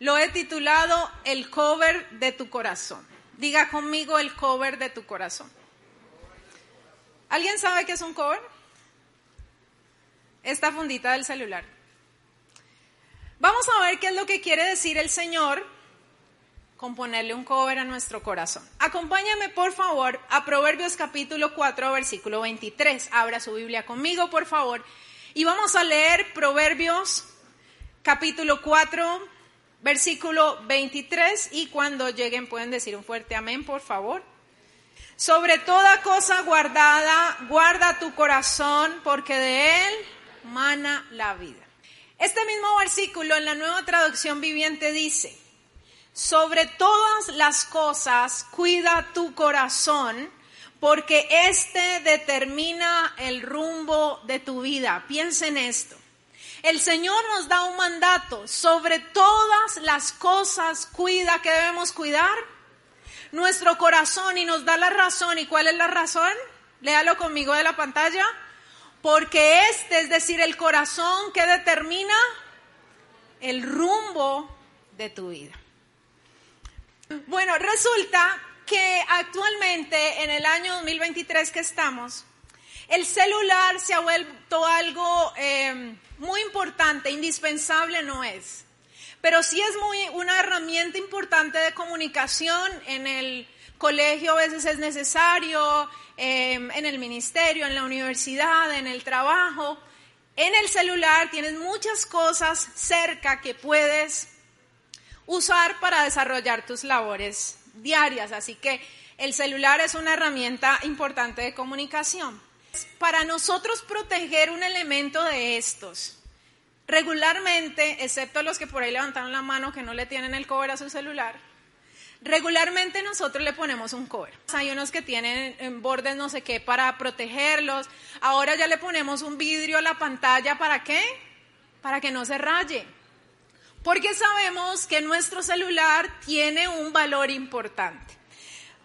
Lo he titulado El cover de tu corazón. Diga conmigo el cover de tu corazón. ¿Alguien sabe qué es un cover? Esta fundita del celular. Vamos a ver qué es lo que quiere decir el Señor con ponerle un cover a nuestro corazón. Acompáñame por favor a Proverbios capítulo 4, versículo 23. Abra su Biblia conmigo, por favor. Y vamos a leer Proverbios capítulo 4, versículo 23. Y cuando lleguen pueden decir un fuerte amén, por favor. Sobre toda cosa guardada, guarda tu corazón, porque de él mana la vida. Este mismo versículo en la nueva traducción viviente dice, sobre todas las cosas cuida tu corazón, porque este determina el rumbo de tu vida. Piensa en esto. El Señor nos da un mandato, sobre todas las cosas cuida que debemos cuidar nuestro corazón y nos da la razón. ¿Y cuál es la razón? Léalo conmigo de la pantalla. Porque este, es decir, el corazón que determina el rumbo de tu vida. Bueno, resulta que actualmente, en el año 2023 que estamos, el celular se ha vuelto algo eh, muy importante, indispensable no es, pero sí es muy una herramienta importante de comunicación en el colegio a veces es necesario, eh, en el ministerio, en la universidad, en el trabajo. En el celular tienes muchas cosas cerca que puedes usar para desarrollar tus labores diarias. Así que el celular es una herramienta importante de comunicación. Para nosotros proteger un elemento de estos, regularmente, excepto los que por ahí levantaron la mano que no le tienen el cover a su celular, regularmente nosotros le ponemos un cover. Hay unos que tienen en bordes no sé qué para protegerlos. Ahora ya le ponemos un vidrio a la pantalla para qué? Para que no se raye. Porque sabemos que nuestro celular tiene un valor importante.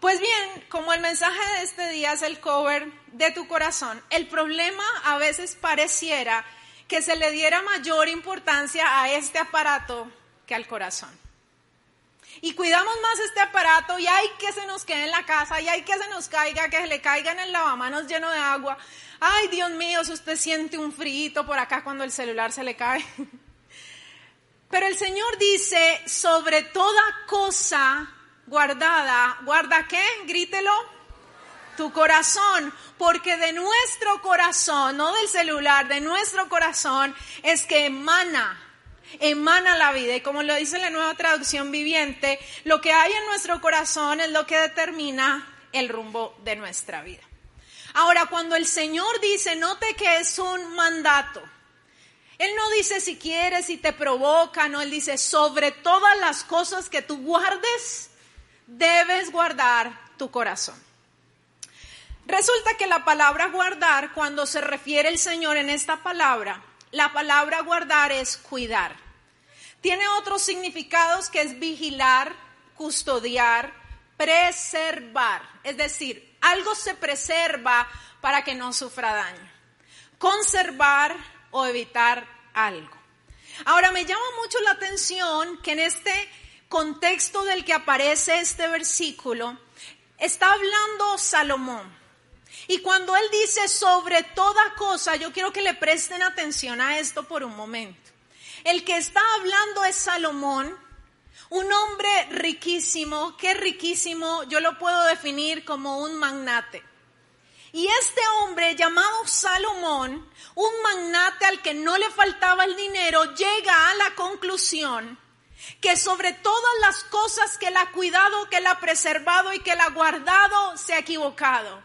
Pues bien, como el mensaje de este día es el cover de tu corazón, el problema a veces pareciera que se le diera mayor importancia a este aparato que al corazón. Y cuidamos más este aparato y hay que se nos quede en la casa y hay que se nos caiga, que se le caiga en el lavamanos lleno de agua. Ay, Dios mío, si usted siente un frío por acá cuando el celular se le cae. Pero el Señor dice, sobre toda cosa guardada, ¿guarda qué? Grítelo. Tu corazón, porque de nuestro corazón, no del celular, de nuestro corazón es que emana, emana la vida. Y como lo dice la nueva traducción viviente, lo que hay en nuestro corazón es lo que determina el rumbo de nuestra vida. Ahora, cuando el Señor dice, note que es un mandato, él no dice si quieres, si te provoca, no, Él dice sobre todas las cosas que tú guardes, debes guardar tu corazón. Resulta que la palabra guardar, cuando se refiere el Señor en esta palabra, la palabra guardar es cuidar. Tiene otros significados que es vigilar, custodiar, preservar. Es decir, algo se preserva para que no sufra daño. Conservar o evitar algo. Ahora me llama mucho la atención que en este contexto del que aparece este versículo está hablando Salomón. Y cuando él dice sobre toda cosa, yo quiero que le presten atención a esto por un momento. El que está hablando es Salomón, un hombre riquísimo, que riquísimo, yo lo puedo definir como un magnate. Y este hombre llamado Salomón, un magnate al que no le faltaba el dinero, llega a la conclusión que sobre todas las cosas que él ha cuidado, que él ha preservado y que él ha guardado, se ha equivocado.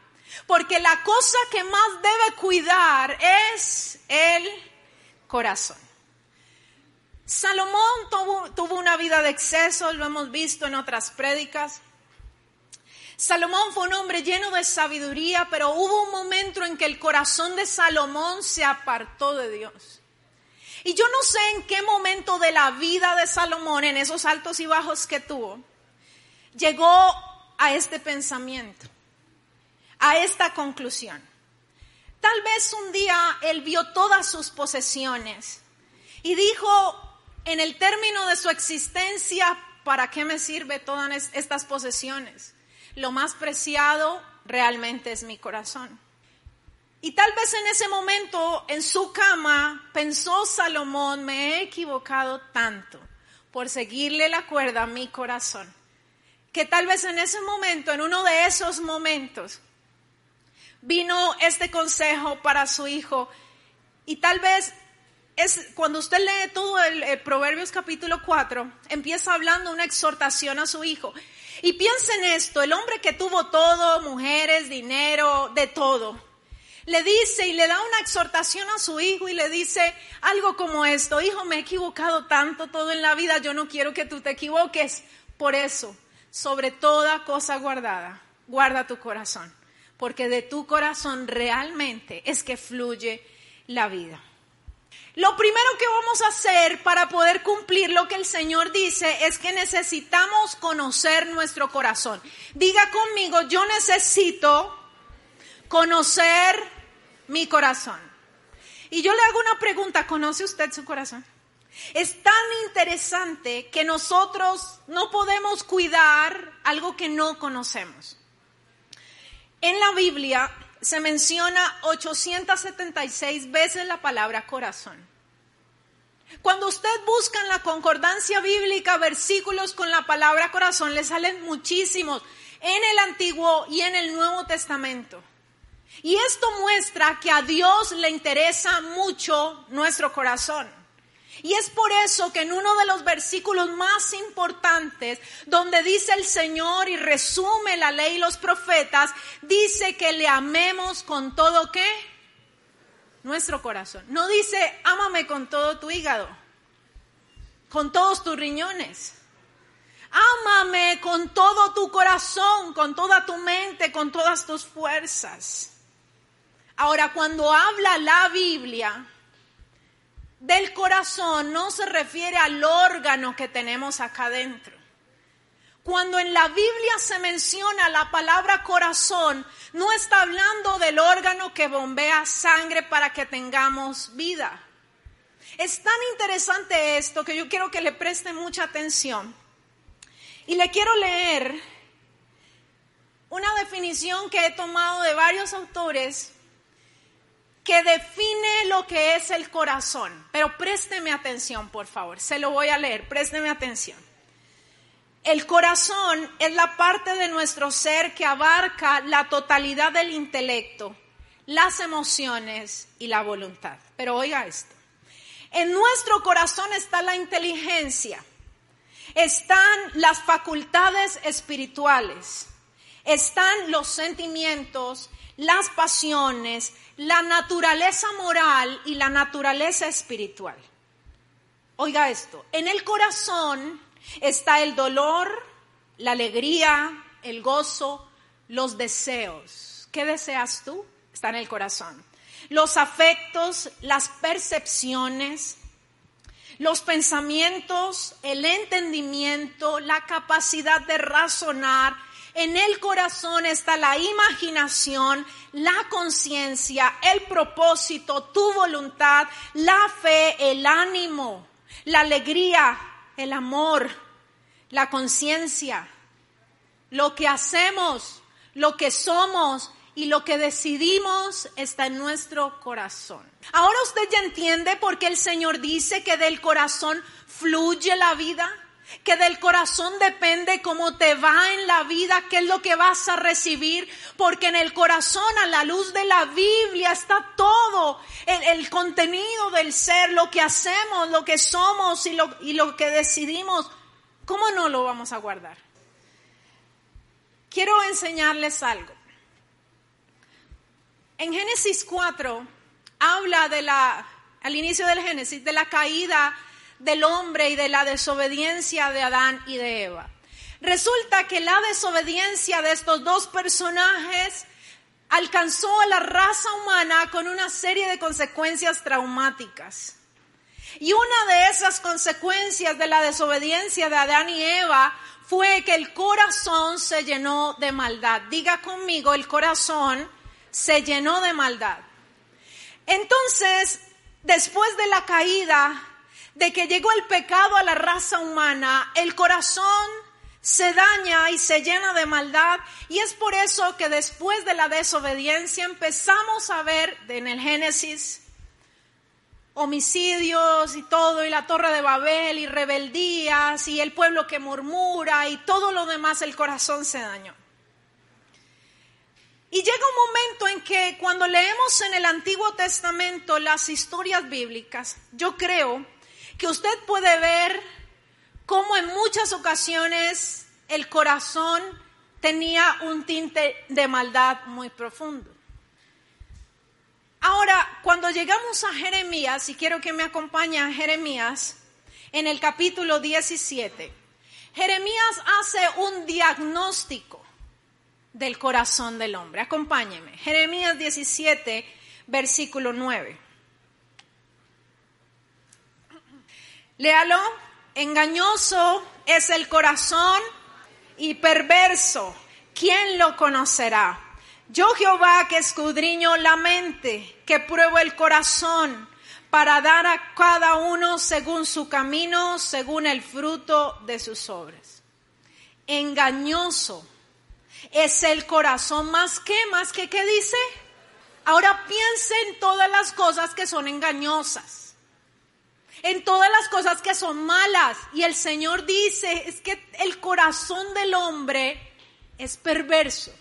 Porque la cosa que más debe cuidar es el corazón. Salomón tuvo, tuvo una vida de exceso, lo hemos visto en otras prédicas. Salomón fue un hombre lleno de sabiduría, pero hubo un momento en que el corazón de Salomón se apartó de Dios. Y yo no sé en qué momento de la vida de Salomón, en esos altos y bajos que tuvo, llegó a este pensamiento, a esta conclusión. Tal vez un día él vio todas sus posesiones y dijo, en el término de su existencia, ¿para qué me sirve todas estas posesiones? lo más preciado realmente es mi corazón. Y tal vez en ese momento, en su cama, pensó Salomón, me he equivocado tanto por seguirle la cuerda a mi corazón, que tal vez en ese momento, en uno de esos momentos, vino este consejo para su hijo. Y tal vez es cuando usted lee todo el, Proverbios capítulo 4, empieza hablando una exhortación a su hijo. Y piensa en esto, el hombre que tuvo todo, mujeres, dinero, de todo, le dice y le da una exhortación a su hijo y le dice algo como esto, hijo, me he equivocado tanto todo en la vida, yo no quiero que tú te equivoques. Por eso, sobre toda cosa guardada, guarda tu corazón, porque de tu corazón realmente es que fluye la vida. Lo primero que vamos a hacer para poder cumplir lo que el Señor dice es que necesitamos conocer nuestro corazón. Diga conmigo, yo necesito conocer mi corazón. Y yo le hago una pregunta, ¿conoce usted su corazón? Es tan interesante que nosotros no podemos cuidar algo que no conocemos. En la Biblia se menciona 876 veces la palabra corazón. Cuando usted busca en la concordancia bíblica versículos con la palabra corazón, le salen muchísimos en el Antiguo y en el Nuevo Testamento. Y esto muestra que a Dios le interesa mucho nuestro corazón. Y es por eso que en uno de los versículos más importantes, donde dice el Señor y resume la ley y los profetas, dice que le amemos con todo qué? Nuestro corazón. No dice, ámame con todo tu hígado, con todos tus riñones. Ámame con todo tu corazón, con toda tu mente, con todas tus fuerzas. Ahora, cuando habla la Biblia, del corazón no se refiere al órgano que tenemos acá adentro. Cuando en la Biblia se menciona la palabra corazón, no está hablando del órgano que bombea sangre para que tengamos vida. Es tan interesante esto que yo quiero que le preste mucha atención. Y le quiero leer una definición que he tomado de varios autores que define lo que es el corazón. Pero présteme atención, por favor. Se lo voy a leer. Présteme atención. El corazón es la parte de nuestro ser que abarca la totalidad del intelecto, las emociones y la voluntad. Pero oiga esto. En nuestro corazón está la inteligencia, están las facultades espirituales, están los sentimientos, las pasiones, la naturaleza moral y la naturaleza espiritual. Oiga esto, en el corazón está el dolor, la alegría, el gozo, los deseos. ¿Qué deseas tú? Está en el corazón. Los afectos, las percepciones, los pensamientos, el entendimiento, la capacidad de razonar, en el corazón está la imaginación, la conciencia, el propósito, tu voluntad, la fe, el ánimo, la alegría, el amor, la conciencia, lo que hacemos, lo que somos y lo que decidimos está en nuestro corazón. Ahora usted ya entiende por qué el Señor dice que del corazón fluye la vida. Que del corazón depende cómo te va en la vida, qué es lo que vas a recibir, porque en el corazón, a la luz de la Biblia, está todo el, contenido del ser, lo que hacemos, lo que somos y lo, y lo que decidimos. ¿Cómo no lo vamos a guardar? Quiero enseñarles algo. En Génesis 4 habla de la, al inicio del Génesis, de la caída del hombre y de la desobediencia de Adán y de Eva. Resulta que la desobediencia de estos dos personajes alcanzó a la raza humana con una serie de consecuencias traumáticas. Y una de esas consecuencias de la desobediencia de Adán y Eva fue que el corazón se llenó de maldad. Diga conmigo, el corazón se llenó de maldad. Entonces, después de la caída, de que llegó el pecado a la raza humana, el corazón se daña y se llena de maldad y es por eso que después de la desobediencia empezamos a ver en el Génesis homicidios y todo y la torre de Babel y rebeldías y el pueblo que murmura y todo lo demás el corazón se dañó. Y llega un momento en que cuando leemos en el Antiguo Testamento las historias bíblicas, yo creo que usted puede ver cómo en muchas ocasiones el corazón tenía un tinte de maldad muy profundo. Ahora, cuando llegamos a Jeremías, y quiero que me acompañe a Jeremías, en el capítulo 17, Jeremías hace un diagnóstico del corazón del hombre. Acompáñeme. Jeremías 17, versículo 9. Léalo. Engañoso es el corazón y perverso. ¿Quién lo conocerá? Yo Jehová que escudriño la mente, que pruebo el corazón, para dar a cada uno según su camino, según el fruto de sus obras. Engañoso es el corazón más que, más que, ¿qué dice? Ahora piense en todas las cosas que son engañosas, en todas las cosas que son malas. Y el Señor dice, es que el corazón del hombre es perverso.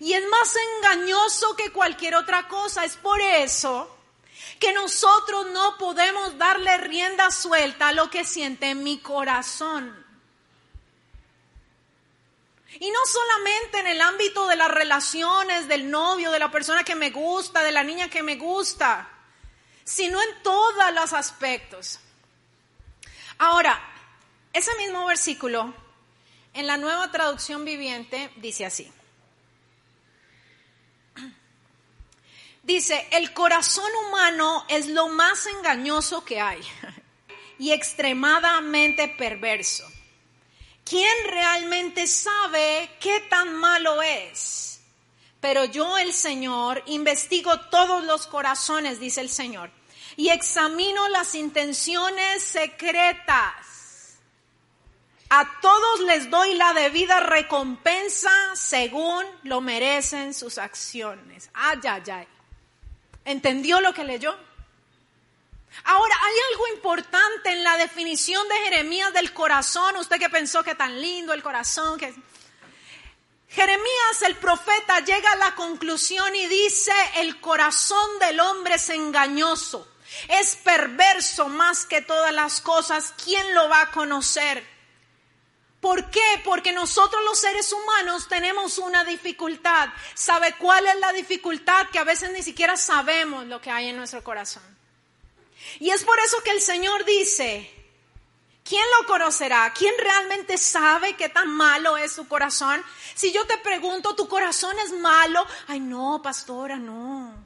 Y es más engañoso que cualquier otra cosa. Es por eso que nosotros no podemos darle rienda suelta a lo que siente en mi corazón. Y no solamente en el ámbito de las relaciones, del novio, de la persona que me gusta, de la niña que me gusta, sino en todos los aspectos. Ahora, ese mismo versículo en la nueva traducción viviente dice así. Dice, el corazón humano es lo más engañoso que hay y extremadamente perverso. ¿Quién realmente sabe qué tan malo es? Pero yo, el Señor, investigo todos los corazones, dice el Señor, y examino las intenciones secretas. A todos les doy la debida recompensa según lo merecen sus acciones. Ay, ay, ay. ¿Entendió lo que leyó? Ahora, hay algo importante en la definición de Jeremías del corazón. Usted que pensó que tan lindo el corazón. Jeremías el profeta llega a la conclusión y dice, el corazón del hombre es engañoso, es perverso más que todas las cosas. ¿Quién lo va a conocer? ¿Por qué? Porque nosotros los seres humanos tenemos una dificultad. ¿Sabe cuál es la dificultad? Que a veces ni siquiera sabemos lo que hay en nuestro corazón. Y es por eso que el Señor dice, ¿quién lo conocerá? ¿Quién realmente sabe qué tan malo es su corazón? Si yo te pregunto, ¿tu corazón es malo? Ay, no, pastora, no.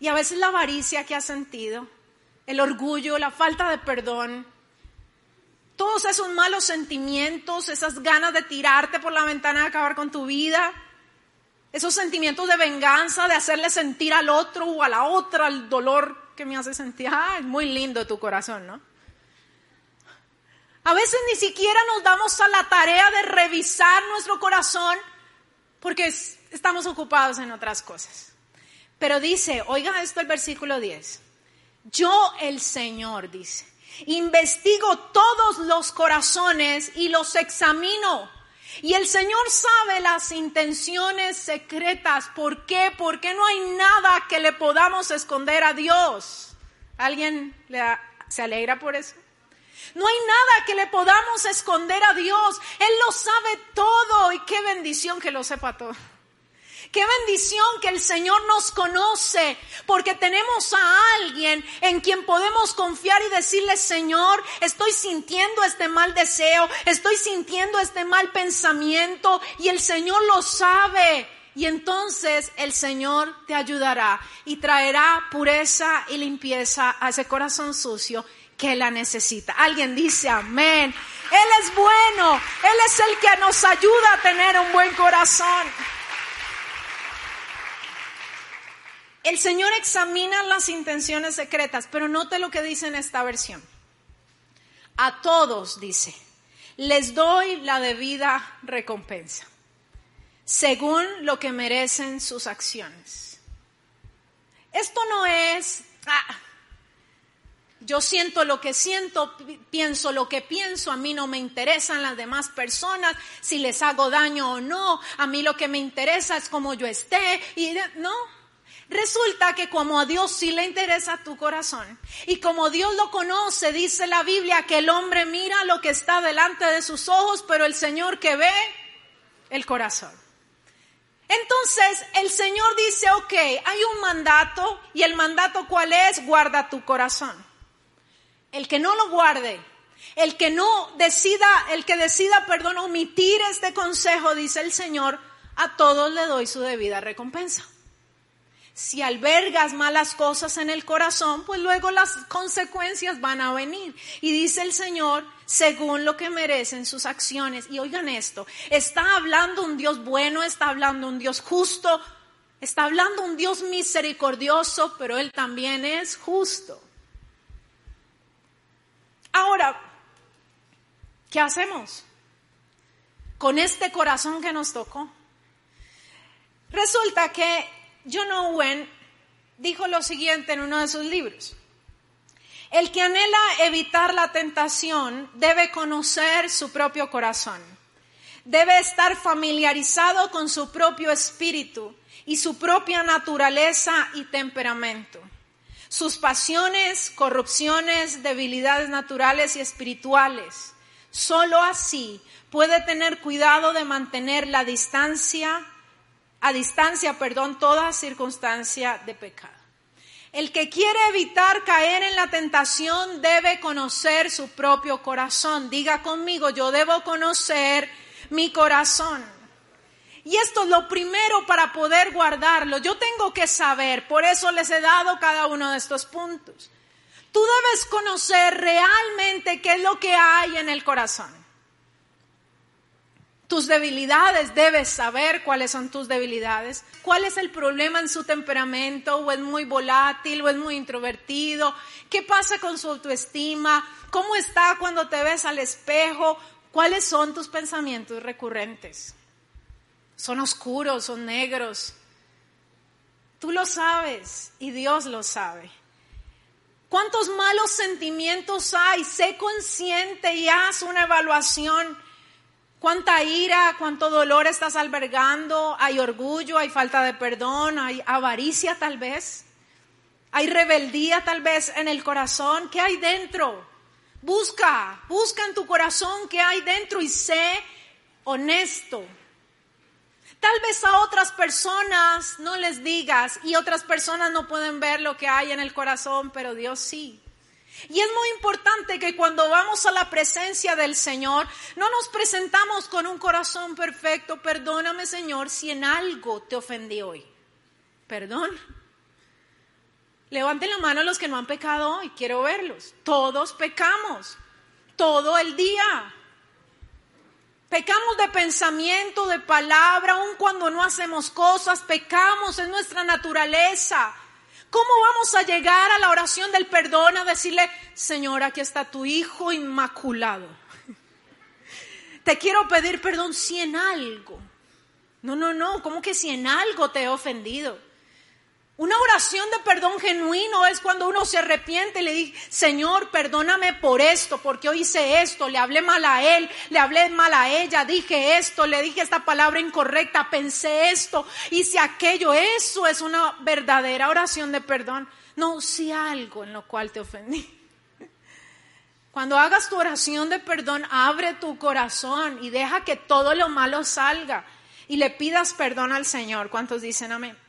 Y a veces la avaricia que has sentido, el orgullo, la falta de perdón, todos esos malos sentimientos, esas ganas de tirarte por la ventana de acabar con tu vida, esos sentimientos de venganza, de hacerle sentir al otro o a la otra el dolor que me hace sentir. Ah, es muy lindo tu corazón, ¿no? A veces ni siquiera nos damos a la tarea de revisar nuestro corazón porque estamos ocupados en otras cosas. Pero dice, oiga esto el versículo 10, yo el Señor dice, Investigo todos los corazones y los examino. Y el Señor sabe las intenciones secretas. ¿Por qué? Porque no hay nada que le podamos esconder a Dios. ¿Alguien se alegra por eso? No hay nada que le podamos esconder a Dios. Él lo sabe todo y qué bendición que lo sepa todo. Qué bendición que el Señor nos conoce, porque tenemos a alguien en quien podemos confiar y decirle, Señor, estoy sintiendo este mal deseo, estoy sintiendo este mal pensamiento y el Señor lo sabe. Y entonces el Señor te ayudará y traerá pureza y limpieza a ese corazón sucio que la necesita. Alguien dice amén. Él es bueno. Él es el que nos ayuda a tener un buen corazón. El Señor examina las intenciones secretas, pero note lo que dice en esta versión. A todos, dice, les doy la debida recompensa, según lo que merecen sus acciones. Esto no es, ah, yo siento lo que siento, pienso lo que pienso, a mí no me interesan las demás personas, si les hago daño o no, a mí lo que me interesa es cómo yo esté y no. Resulta que como a Dios sí le interesa tu corazón y como Dios lo conoce, dice la Biblia que el hombre mira lo que está delante de sus ojos, pero el Señor que ve el corazón. Entonces el Señor dice, ok, hay un mandato y el mandato cuál es, guarda tu corazón. El que no lo guarde, el que no decida, el que decida, perdón, omitir este consejo, dice el Señor, a todos le doy su debida recompensa. Si albergas malas cosas en el corazón, pues luego las consecuencias van a venir. Y dice el Señor, según lo que merecen sus acciones. Y oigan esto, está hablando un Dios bueno, está hablando un Dios justo, está hablando un Dios misericordioso, pero Él también es justo. Ahora, ¿qué hacemos con este corazón que nos tocó? Resulta que John Owen dijo lo siguiente en uno de sus libros. El que anhela evitar la tentación debe conocer su propio corazón. Debe estar familiarizado con su propio espíritu y su propia naturaleza y temperamento sus pasiones, corrupciones, debilidades naturales y espirituales. Solo así puede tener cuidado de mantener la distancia, a distancia, perdón, toda circunstancia de pecado. El que quiere evitar caer en la tentación debe conocer su propio corazón. Diga conmigo, yo debo conocer mi corazón. Y esto es lo primero para poder guardarlo. Yo tengo que saber, por eso les he dado cada uno de estos puntos. Tú debes conocer realmente qué es lo que hay en el corazón. Tus debilidades, debes saber cuáles son tus debilidades, cuál es el problema en su temperamento, o es muy volátil, o es muy introvertido, qué pasa con su autoestima, cómo está cuando te ves al espejo, cuáles son tus pensamientos recurrentes son oscuros, son negros. Tú lo sabes y Dios lo sabe. ¿Cuántos malos sentimientos hay? Sé consciente y haz una evaluación. ¿Cuánta ira, cuánto dolor estás albergando? ¿Hay orgullo, hay falta de perdón, hay avaricia tal vez? ¿Hay rebeldía tal vez en el corazón? ¿Qué hay dentro? Busca, busca en tu corazón qué hay dentro y sé honesto. Tal vez a otras personas no les digas y otras personas no pueden ver lo que hay en el corazón, pero Dios sí. Y es muy importante que cuando vamos a la presencia del Señor, no nos presentamos con un corazón perfecto. Perdóname, Señor, si en algo te ofendí hoy. Perdón. Levanten la mano los que no han pecado hoy. Quiero verlos. Todos pecamos. Todo el día. Pecamos de pensamiento, de palabra, aun cuando no hacemos cosas, pecamos, en nuestra naturaleza. ¿Cómo vamos a llegar a la oración del perdón a decirle, Señor, aquí está tu Hijo inmaculado? Te quiero pedir perdón si en algo. No, no, no, ¿cómo que si en algo te he ofendido? Una oración de perdón genuino es cuando uno se arrepiente y le dice, Señor, perdóname por esto, porque hoy hice esto, le hablé mal a él, le hablé mal a ella, dije esto, le dije esta palabra incorrecta, pensé esto, hice aquello. Eso es una verdadera oración de perdón. No si algo en lo cual te ofendí. Cuando hagas tu oración de perdón, abre tu corazón y deja que todo lo malo salga y le pidas perdón al Señor. ¿Cuántos dicen amén?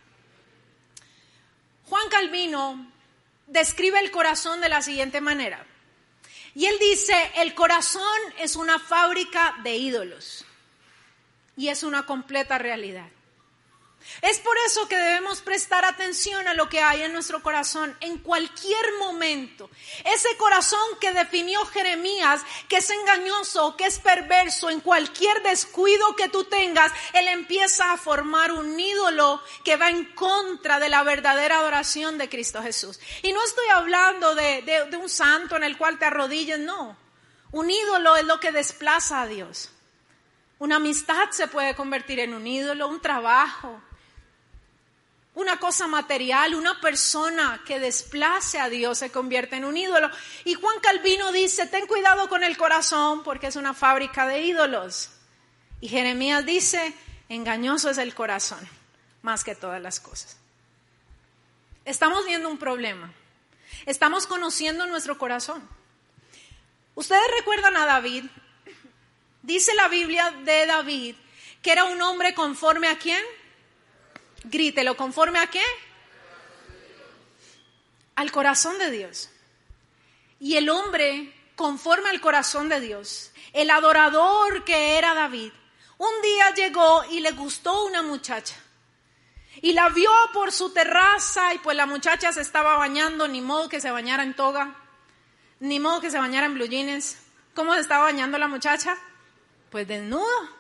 Juan Calvino describe el corazón de la siguiente manera. Y él dice, el corazón es una fábrica de ídolos. Y es una completa realidad. Es por eso que debemos prestar atención a lo que hay en nuestro corazón en cualquier momento. Ese corazón que definió Jeremías, que es engañoso, que es perverso, en cualquier descuido que tú tengas, él empieza a formar un ídolo que va en contra de la verdadera adoración de Cristo Jesús. Y no estoy hablando de, de un santo en el cual te arrodilles, no. Un ídolo es lo que desplaza a Dios. Una amistad se puede convertir en un ídolo, un trabajo, una cosa material, una persona que desplace a Dios se convierte en un ídolo. Y Juan Calvino dice, ten cuidado con el corazón porque es una fábrica de ídolos. Y Jeremías dice, engañoso es el corazón más que todas las cosas. Estamos viendo un problema. Estamos conociendo nuestro corazón. Ustedes recuerdan a David. Dice la Biblia de David que era un hombre conforme a quién? Grítelo, ¿conforme a qué? Al corazón de Dios. Y el hombre, conforme al corazón de Dios, el adorador que era David, un día llegó y le gustó una muchacha. Y la vio por su terraza y pues la muchacha se estaba bañando, ni modo que se bañara en toga, ni modo que se bañara en blue jeans. ¿Cómo se estaba bañando la muchacha? Pues desnudo.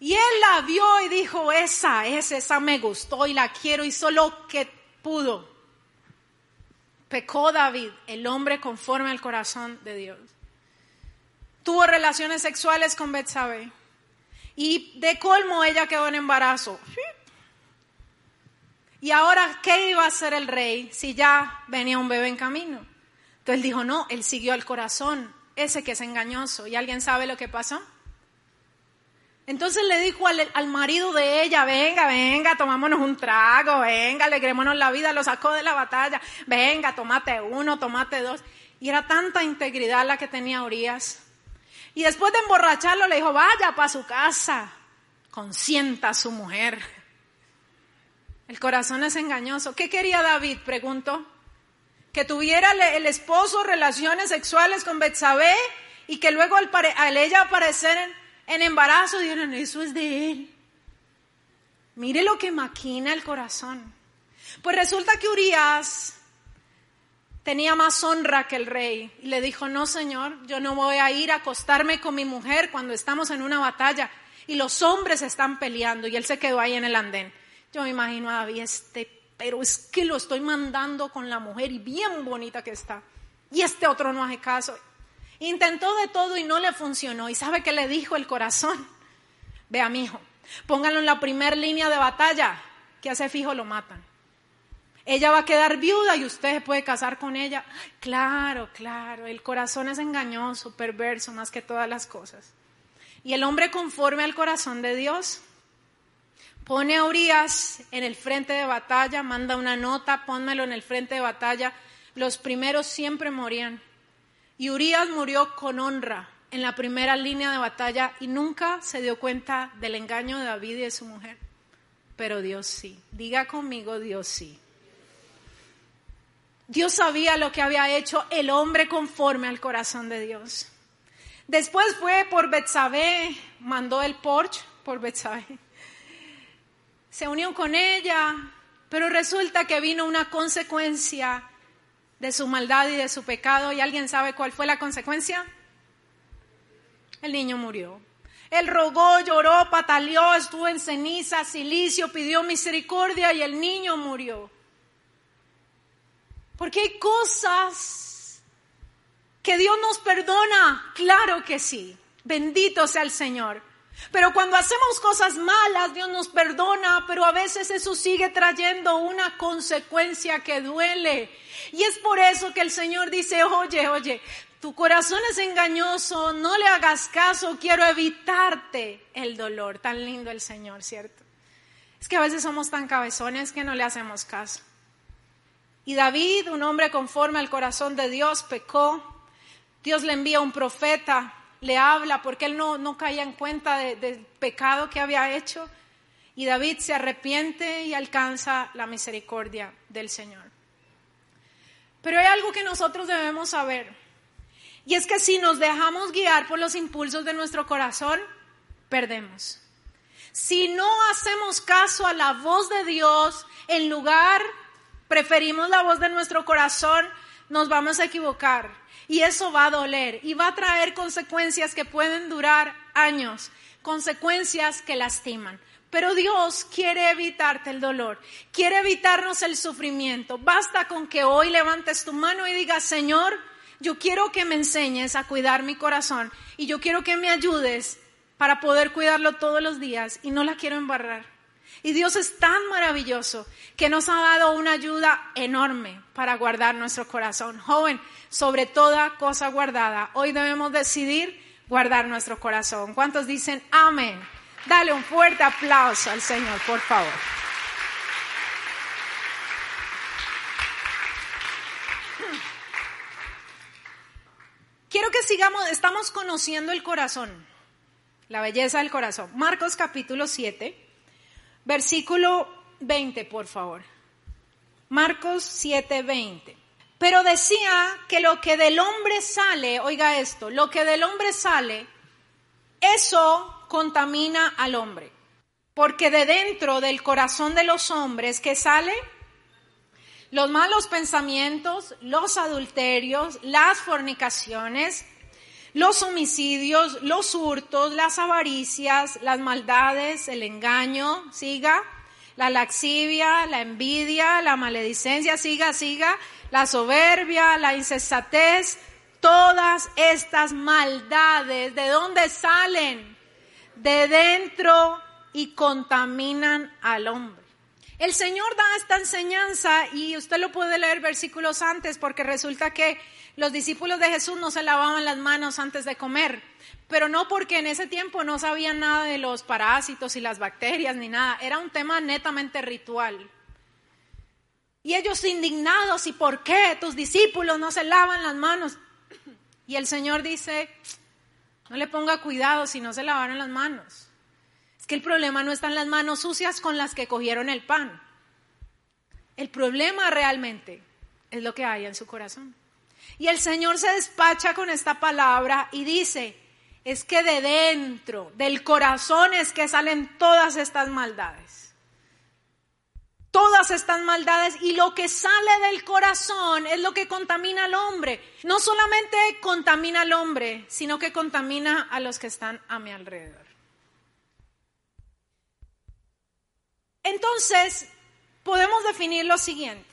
Y él la vio y dijo, esa es, esa me gustó y la quiero y solo que pudo. Pecó David, el hombre conforme al corazón de Dios. Tuvo relaciones sexuales con Betsabé. Y de colmo ella quedó en embarazo. Y ahora, ¿qué iba a hacer el rey si ya venía un bebé en camino? Entonces dijo, no, él siguió al corazón, ese que es engañoso. ¿Y alguien sabe lo que pasó? Entonces le dijo al, marido de ella, venga, venga, tomámonos un trago, venga, alegrémonos la vida, lo sacó de la batalla, venga, tomate uno, tomate dos. Y era tanta integridad la que tenía Urias. Y después de emborracharlo le dijo, vaya para su casa, consienta a su mujer. El corazón es engañoso. ¿Qué quería David? Preguntó. Que tuviera el esposo relaciones sexuales con Betsabé y que luego al, al ella aparecer en en embarazo, dijeron, eso es de él. Mire lo que maquina el corazón. Pues resulta que Urias tenía más honra que el rey y le dijo, no señor, yo no voy a ir a acostarme con mi mujer cuando estamos en una batalla y los hombres están peleando y él se quedó ahí en el andén. Yo me imagino a David, este, pero es que lo estoy mandando con la mujer y bien bonita que está. Y este otro no hace caso. Intentó de todo y no le funcionó. ¿Y sabe qué le dijo el corazón? Vea, mi hijo, póngalo en la primera línea de batalla, que hace fijo lo matan. Ella va a quedar viuda y usted se puede casar con ella. Claro, claro, el corazón es engañoso, perverso más que todas las cosas. Y el hombre conforme al corazón de Dios pone a Urias en el frente de batalla, manda una nota, pónmelo en el frente de batalla. Los primeros siempre morían. Y Urias murió con honra en la primera línea de batalla y nunca se dio cuenta del engaño de David y de su mujer. Pero Dios sí. Diga conmigo, Dios sí. Dios sabía lo que había hecho el hombre conforme al corazón de Dios. Después fue por Betsabé, mandó el Porsche por Betsabé. Se unió con ella, pero resulta que vino una consecuencia de su maldad y de su pecado. ¿Y alguien sabe cuál fue la consecuencia? El niño murió. Él rogó, lloró, pataleó, estuvo en ceniza, silicio, pidió misericordia y el niño murió. Porque hay cosas que Dios nos perdona. Claro que sí. Bendito sea el Señor. Pero cuando hacemos cosas malas, Dios nos perdona, pero a veces eso sigue trayendo una consecuencia que duele. Y es por eso que el Señor dice, oye, oye, tu corazón es engañoso, no le hagas caso, quiero evitarte el dolor. Tan lindo el Señor, ¿cierto? Es que a veces somos tan cabezones que no le hacemos caso. Y David, un hombre conforme al corazón de Dios, pecó. Dios le envía un profeta le habla porque él no, no caía en cuenta del pecado que había hecho. Y David se arrepiente y alcanza la misericordia del Señor. Pero hay algo que nosotros debemos saber. Y es que si nos dejamos guiar por los impulsos de nuestro corazón, perdemos. Si no hacemos caso a la voz de Dios, en lugar, preferimos la voz de nuestro corazón, nos vamos a equivocar. Y eso va a doler y va a traer consecuencias que pueden durar años, consecuencias que lastiman. Pero Dios quiere evitarte el dolor, quiere evitarnos el sufrimiento. Basta con que hoy levantes tu mano y digas, Señor, yo quiero que me enseñes a cuidar mi corazón y yo quiero que me ayudes para poder cuidarlo todos los días y no la quiero embarrar. Y Dios es tan maravilloso que nos ha dado una ayuda enorme para guardar nuestro corazón. Joven, sobre toda cosa guardada, hoy debemos decidir guardar nuestro corazón. ¿Cuántos dicen amén? Dale un fuerte aplauso al Señor, por favor. Quiero que sigamos, estamos conociendo el corazón, la belleza del corazón. Marcos capítulo 7 Versículo 20, por favor. Marcos 7, 20. Pero decía que lo que del hombre sale, oiga esto, lo que del hombre sale, eso contamina al hombre. Porque de dentro del corazón de los hombres que sale los malos pensamientos, los adulterios, las fornicaciones, los homicidios, los hurtos, las avaricias, las maldades, el engaño, siga, la laxivia, la envidia, la maledicencia, siga, siga, la soberbia, la insensatez, todas estas maldades, ¿de dónde salen? De dentro y contaminan al hombre. El Señor da esta enseñanza y usted lo puede leer versículos antes porque resulta que los discípulos de Jesús no se lavaban las manos antes de comer, pero no porque en ese tiempo no sabían nada de los parásitos y las bacterias ni nada, era un tema netamente ritual. Y ellos indignados, ¿y por qué tus discípulos no se lavan las manos? Y el Señor dice, no le ponga cuidado si no se lavaron las manos. Es que el problema no está en las manos sucias con las que cogieron el pan. El problema realmente es lo que hay en su corazón. Y el Señor se despacha con esta palabra y dice, es que de dentro, del corazón es que salen todas estas maldades. Todas estas maldades y lo que sale del corazón es lo que contamina al hombre. No solamente contamina al hombre, sino que contamina a los que están a mi alrededor. Entonces, podemos definir lo siguiente.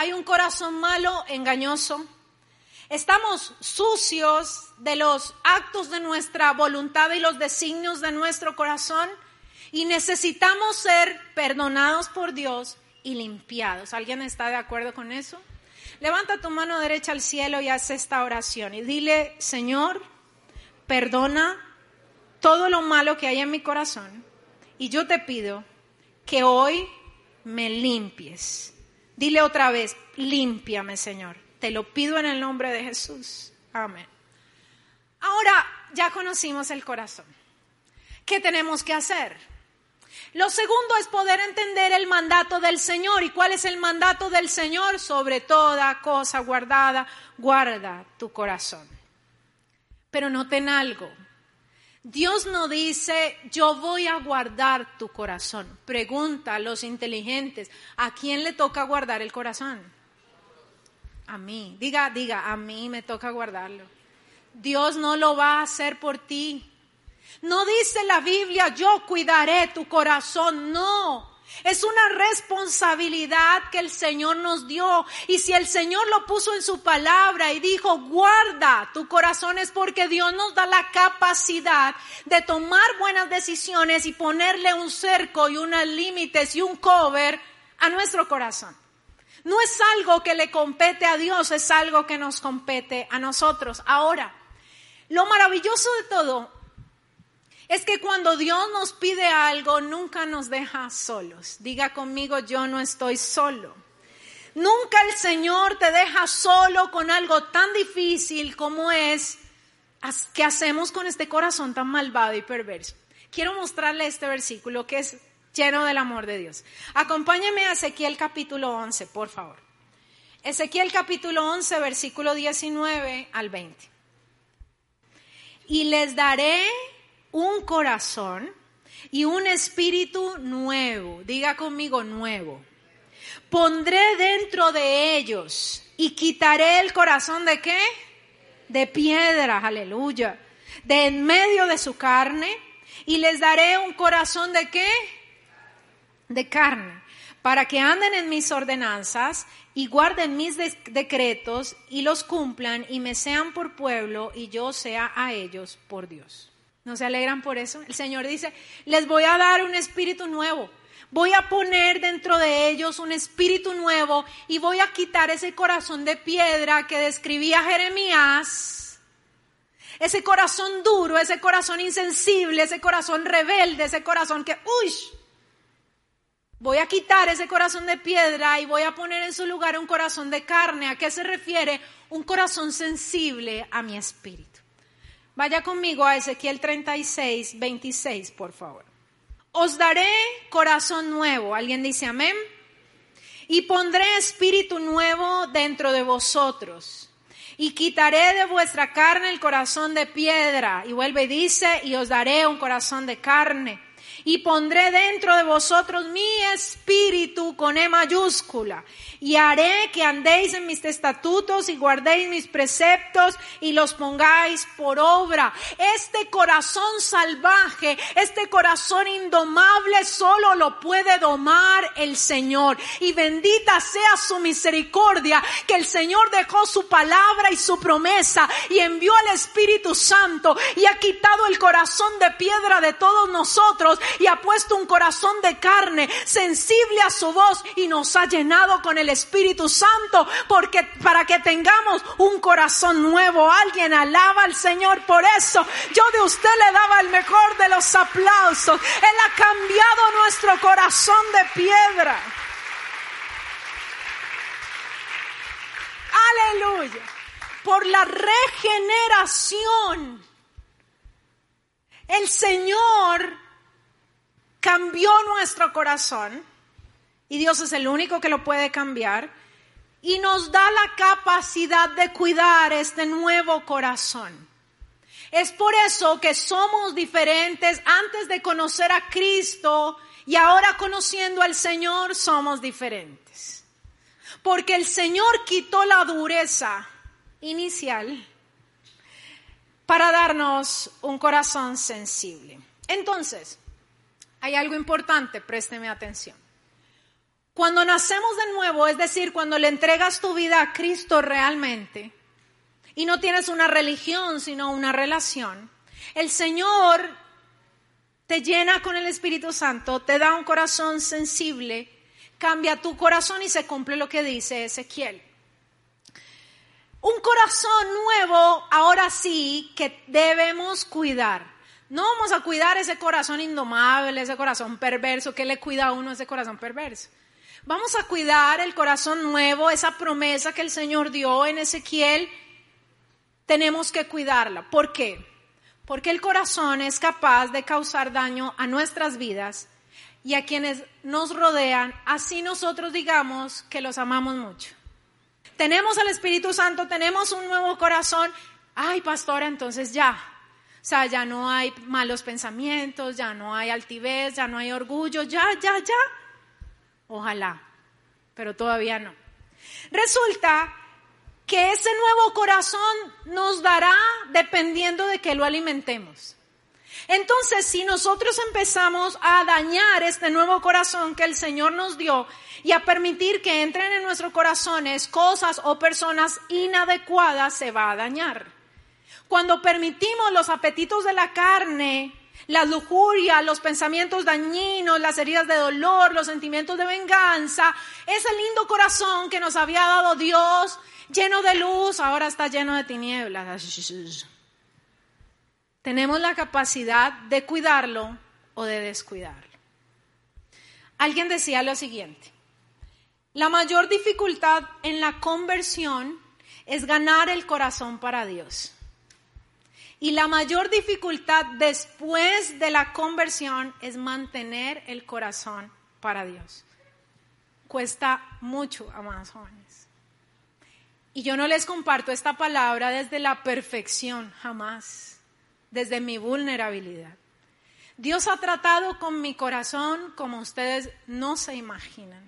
Hay un corazón malo, engañoso. Estamos sucios de los actos de nuestra voluntad y los designios de nuestro corazón y necesitamos ser perdonados por Dios y limpiados. ¿Alguien está de acuerdo con eso? Levanta tu mano derecha al cielo y haz esta oración y dile, Señor, perdona todo lo malo que hay en mi corazón y yo te pido que hoy me limpies Dile otra vez, límpiame, Señor. Te lo pido en el nombre de Jesús. Amén. Ahora ya conocimos el corazón. ¿Qué tenemos que hacer? Lo segundo es poder entender el mandato del Señor. ¿Y cuál es el mandato del Señor? Sobre toda cosa guardada, guarda tu corazón. Pero noten algo. Dios no dice, yo voy a guardar tu corazón. Pregunta a los inteligentes, ¿a quién le toca guardar el corazón? A mí. Diga, diga, a mí me toca guardarlo. Dios no lo va a hacer por ti. No dice la Biblia, yo cuidaré tu corazón. No. Es una responsabilidad que el Señor nos dio. Y si el Señor lo puso en su palabra y dijo, guarda tu corazón es porque Dios nos da la capacidad de tomar buenas decisiones y ponerle un cerco y unos límites y un cover a nuestro corazón. No es algo que le compete a Dios, es algo que nos compete a nosotros. Ahora, lo maravilloso de todo es que cuando Dios nos pide algo, nunca nos deja solos. Diga conmigo, yo no estoy solo. Nunca el Señor te deja solo con algo tan difícil como es que hacemos con este corazón tan malvado y perverso. Quiero mostrarle este versículo que es lleno del amor de Dios. Acompáñeme a Ezequiel capítulo 11, por favor. Ezequiel capítulo 11, versículo 19 al 20. Y les daré un corazón y un espíritu nuevo. Diga conmigo nuevo. Pondré dentro de ellos y quitaré el corazón de qué? De piedra, aleluya. De en medio de su carne y les daré un corazón de qué? De carne. Para que anden en mis ordenanzas y guarden mis decretos y los cumplan y me sean por pueblo y yo sea a ellos por Dios. ¿No se alegran por eso? El Señor dice, les voy a dar un espíritu nuevo. Voy a poner dentro de ellos un espíritu nuevo y voy a quitar ese corazón de piedra que describía Jeremías. Ese corazón duro, ese corazón insensible, ese corazón rebelde, ese corazón que, uy, voy a quitar ese corazón de piedra y voy a poner en su lugar un corazón de carne. ¿A qué se refiere? Un corazón sensible a mi espíritu. Vaya conmigo a Ezequiel 36, 26, por favor. Os daré corazón nuevo. ¿Alguien dice amén? Y pondré espíritu nuevo dentro de vosotros. Y quitaré de vuestra carne el corazón de piedra. Y vuelve y dice, y os daré un corazón de carne y pondré dentro de vosotros mi espíritu con E mayúscula y haré que andéis en mis estatutos y guardéis mis preceptos y los pongáis por obra. Este corazón salvaje, este corazón indomable solo lo puede domar el Señor. Y bendita sea su misericordia que el Señor dejó su palabra y su promesa y envió al Espíritu Santo y ha quitado el corazón de piedra de todos nosotros y ha puesto un corazón de carne sensible a su voz y nos ha llenado con el Espíritu Santo porque para que tengamos un corazón nuevo. Alguien alaba al Señor por eso. Yo de usted le daba el mejor de los aplausos. Él ha cambiado nuestro corazón de piedra. Aleluya. Por la regeneración. El Señor cambió nuestro corazón y Dios es el único que lo puede cambiar y nos da la capacidad de cuidar este nuevo corazón. Es por eso que somos diferentes antes de conocer a Cristo y ahora conociendo al Señor somos diferentes. Porque el Señor quitó la dureza inicial para darnos un corazón sensible. Entonces, hay algo importante, présteme atención. Cuando nacemos de nuevo, es decir, cuando le entregas tu vida a Cristo realmente, y no tienes una religión, sino una relación, el Señor te llena con el Espíritu Santo, te da un corazón sensible, cambia tu corazón y se cumple lo que dice Ezequiel. Un corazón nuevo, ahora sí, que debemos cuidar. No vamos a cuidar ese corazón indomable, ese corazón perverso. ¿Qué le cuida a uno ese corazón perverso? Vamos a cuidar el corazón nuevo, esa promesa que el Señor dio en Ezequiel. Tenemos que cuidarla. ¿Por qué? Porque el corazón es capaz de causar daño a nuestras vidas y a quienes nos rodean, así nosotros digamos que los amamos mucho. Tenemos al Espíritu Santo, tenemos un nuevo corazón. Ay, pastora, entonces ya, o sea, ya no hay malos pensamientos, ya no hay altivez, ya no hay orgullo, ya, ya, ya. Ojalá, pero todavía no. Resulta que ese nuevo corazón nos dará dependiendo de que lo alimentemos. Entonces, si nosotros empezamos a dañar este nuevo corazón que el Señor nos dio y a permitir que entren en nuestros corazones cosas o personas inadecuadas, se va a dañar. Cuando permitimos los apetitos de la carne, la lujuria, los pensamientos dañinos, las heridas de dolor, los sentimientos de venganza, ese lindo corazón que nos había dado Dios, lleno de luz, ahora está lleno de tinieblas. Tenemos la capacidad de cuidarlo o de descuidarlo. Alguien decía lo siguiente, la mayor dificultad en la conversión es ganar el corazón para Dios. Y la mayor dificultad después de la conversión es mantener el corazón para Dios. Cuesta mucho, amados jóvenes. Y yo no les comparto esta palabra desde la perfección, jamás desde mi vulnerabilidad. Dios ha tratado con mi corazón como ustedes no se imaginan.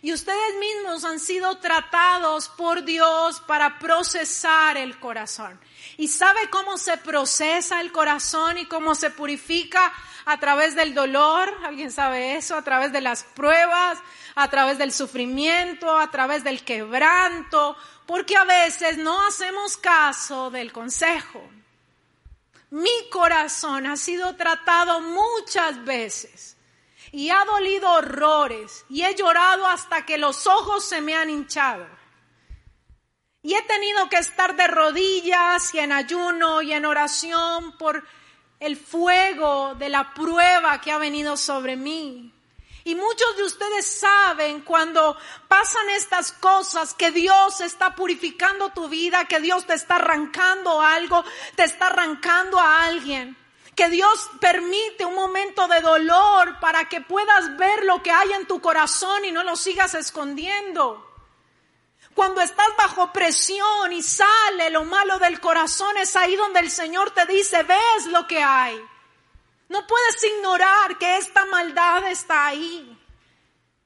Y ustedes mismos han sido tratados por Dios para procesar el corazón. ¿Y sabe cómo se procesa el corazón y cómo se purifica a través del dolor? ¿Alguien sabe eso? A través de las pruebas, a través del sufrimiento, a través del quebranto, porque a veces no hacemos caso del consejo. Mi corazón ha sido tratado muchas veces y ha dolido horrores y he llorado hasta que los ojos se me han hinchado. Y he tenido que estar de rodillas y en ayuno y en oración por el fuego de la prueba que ha venido sobre mí. Y muchos de ustedes saben cuando pasan estas cosas que Dios está purificando tu vida, que Dios te está arrancando algo, te está arrancando a alguien. Que Dios permite un momento de dolor para que puedas ver lo que hay en tu corazón y no lo sigas escondiendo. Cuando estás bajo presión y sale lo malo del corazón, es ahí donde el Señor te dice, ves lo que hay. No puedes ignorar que esta maldad está ahí.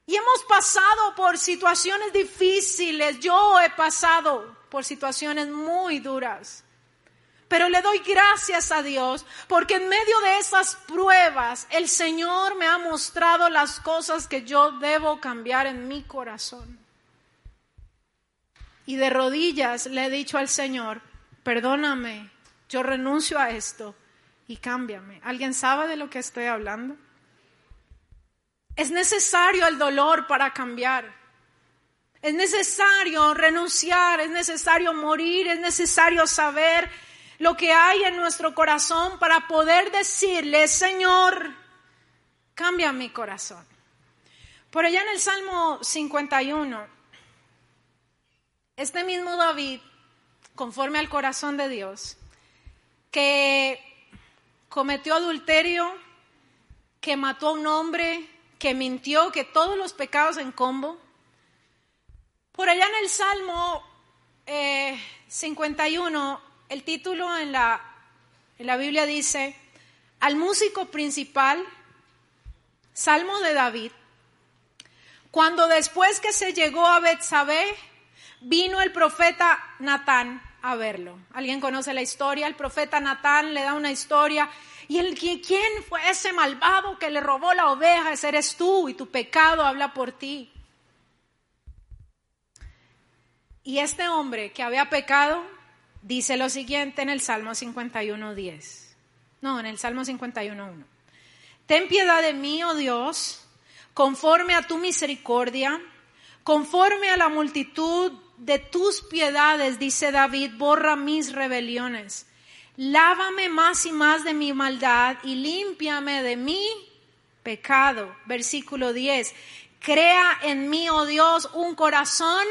Y hemos pasado por situaciones difíciles. Yo he pasado por situaciones muy duras. Pero le doy gracias a Dios porque en medio de esas pruebas el Señor me ha mostrado las cosas que yo debo cambiar en mi corazón. Y de rodillas le he dicho al Señor, perdóname, yo renuncio a esto y cámbiame. ¿Alguien sabe de lo que estoy hablando? Es necesario el dolor para cambiar. Es necesario renunciar, es necesario morir, es necesario saber lo que hay en nuestro corazón para poder decirle, Señor, cambia mi corazón. Por allá en el Salmo 51, este mismo David, conforme al corazón de Dios, que cometió adulterio, que mató a un hombre, que mintió, que todos los pecados en combo. Por allá en el Salmo 51, eh, el título en la, en la Biblia dice, al músico principal, Salmo de David, cuando después que se llegó a Betsabé, vino el profeta Natán a verlo. ¿Alguien conoce la historia? El profeta Natán le da una historia. Y el, ¿quién fue ese malvado que le robó la oveja? Ese eres tú y tu pecado habla por ti. Y este hombre que había pecado dice lo siguiente en el Salmo 51.10. No, en el Salmo 51.1. Ten piedad de mí, oh Dios, conforme a tu misericordia, conforme a la multitud de tus piedades, dice David, borra mis rebeliones. Lávame más y más de mi maldad y límpiame de mi pecado. Versículo 10. Crea en mí, oh Dios, un corazón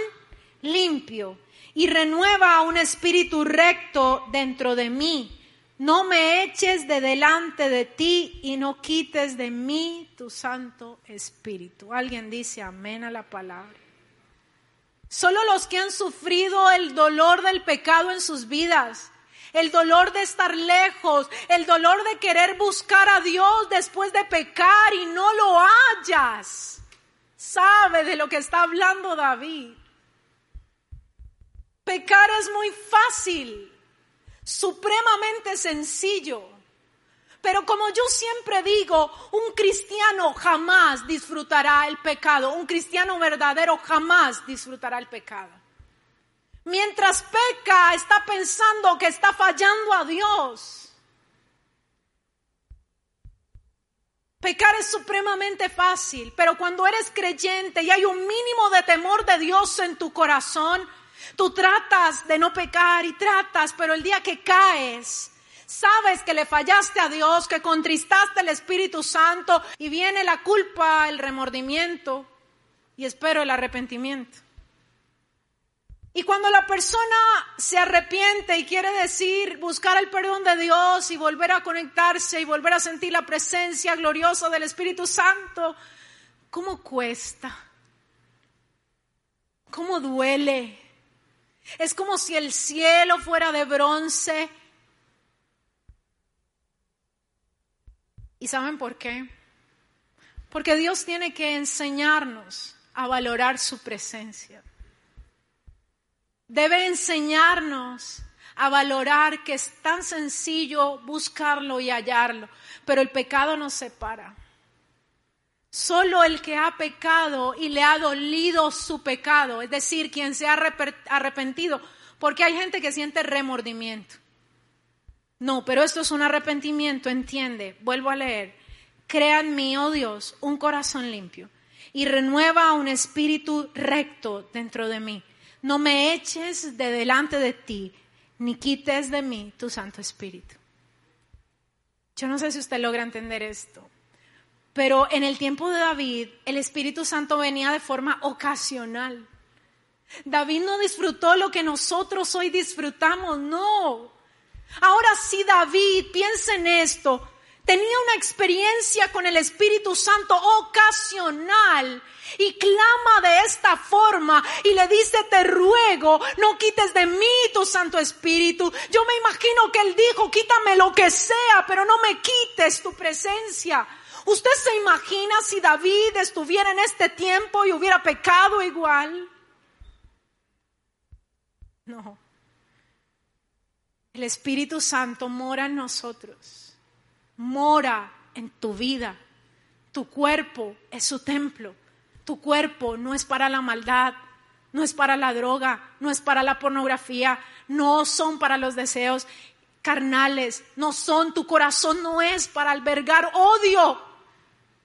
limpio y renueva un espíritu recto dentro de mí. No me eches de delante de ti y no quites de mí tu santo espíritu. Alguien dice amén a la palabra. Solo los que han sufrido el dolor del pecado en sus vidas, el dolor de estar lejos, el dolor de querer buscar a Dios después de pecar y no lo hallas, sabe de lo que está hablando David. Pecar es muy fácil, supremamente sencillo. Pero como yo siempre digo, un cristiano jamás disfrutará el pecado. Un cristiano verdadero jamás disfrutará el pecado. Mientras peca, está pensando que está fallando a Dios. Pecar es supremamente fácil, pero cuando eres creyente y hay un mínimo de temor de Dios en tu corazón, tú tratas de no pecar y tratas, pero el día que caes, sabes que le fallaste a Dios, que contristaste al Espíritu Santo y viene la culpa, el remordimiento y espero el arrepentimiento. Y cuando la persona se arrepiente y quiere decir buscar el perdón de Dios y volver a conectarse y volver a sentir la presencia gloriosa del Espíritu Santo, ¿cómo cuesta? ¿Cómo duele? Es como si el cielo fuera de bronce. ¿Y saben por qué? Porque Dios tiene que enseñarnos a valorar su presencia debe enseñarnos a valorar que es tan sencillo buscarlo y hallarlo, pero el pecado nos separa. Solo el que ha pecado y le ha dolido su pecado, es decir, quien se ha arrepentido, porque hay gente que siente remordimiento. No, pero esto es un arrepentimiento, entiende, vuelvo a leer. Crea en mí, oh Dios, un corazón limpio y renueva un espíritu recto dentro de mí no me eches de delante de ti, ni quites de mí tu Santo Espíritu. Yo no sé si usted logra entender esto, pero en el tiempo de David el Espíritu Santo venía de forma ocasional. David no disfrutó lo que nosotros hoy disfrutamos, no. Ahora sí, David, piensa en esto tenía una experiencia con el Espíritu Santo ocasional y clama de esta forma y le dice, te ruego, no quites de mí tu Santo Espíritu. Yo me imagino que él dijo, quítame lo que sea, pero no me quites tu presencia. ¿Usted se imagina si David estuviera en este tiempo y hubiera pecado igual? No. El Espíritu Santo mora en nosotros mora en tu vida. Tu cuerpo es su templo. Tu cuerpo no es para la maldad, no es para la droga, no es para la pornografía, no son para los deseos carnales, no son, tu corazón no es para albergar odio.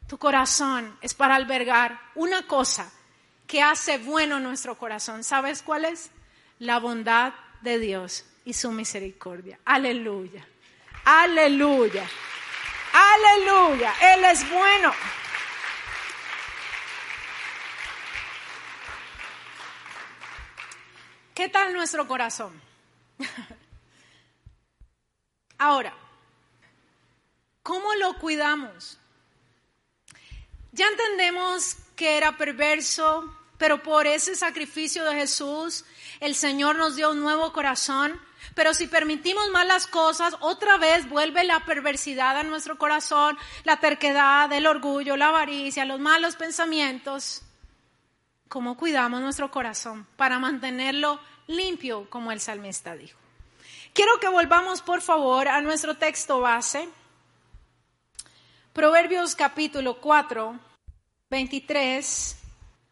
Tu corazón es para albergar una cosa que hace bueno nuestro corazón. ¿Sabes cuál es? La bondad de Dios y su misericordia. Aleluya. Aleluya. Aleluya, Él es bueno. ¿Qué tal nuestro corazón? Ahora, ¿cómo lo cuidamos? Ya entendemos que era perverso, pero por ese sacrificio de Jesús, el Señor nos dio un nuevo corazón pero si permitimos malas cosas, otra vez vuelve la perversidad a nuestro corazón, la terquedad, el orgullo, la avaricia, los malos pensamientos. ¿Cómo cuidamos nuestro corazón para mantenerlo limpio, como el salmista dijo? Quiero que volvamos, por favor, a nuestro texto base. Proverbios capítulo 4, 23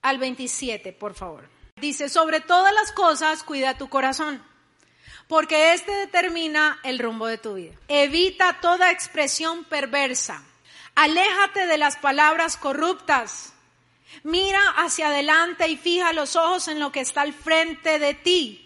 al 27, por favor. Dice, sobre todas las cosas, cuida tu corazón porque este determina el rumbo de tu vida. Evita toda expresión perversa. Aléjate de las palabras corruptas. Mira hacia adelante y fija los ojos en lo que está al frente de ti.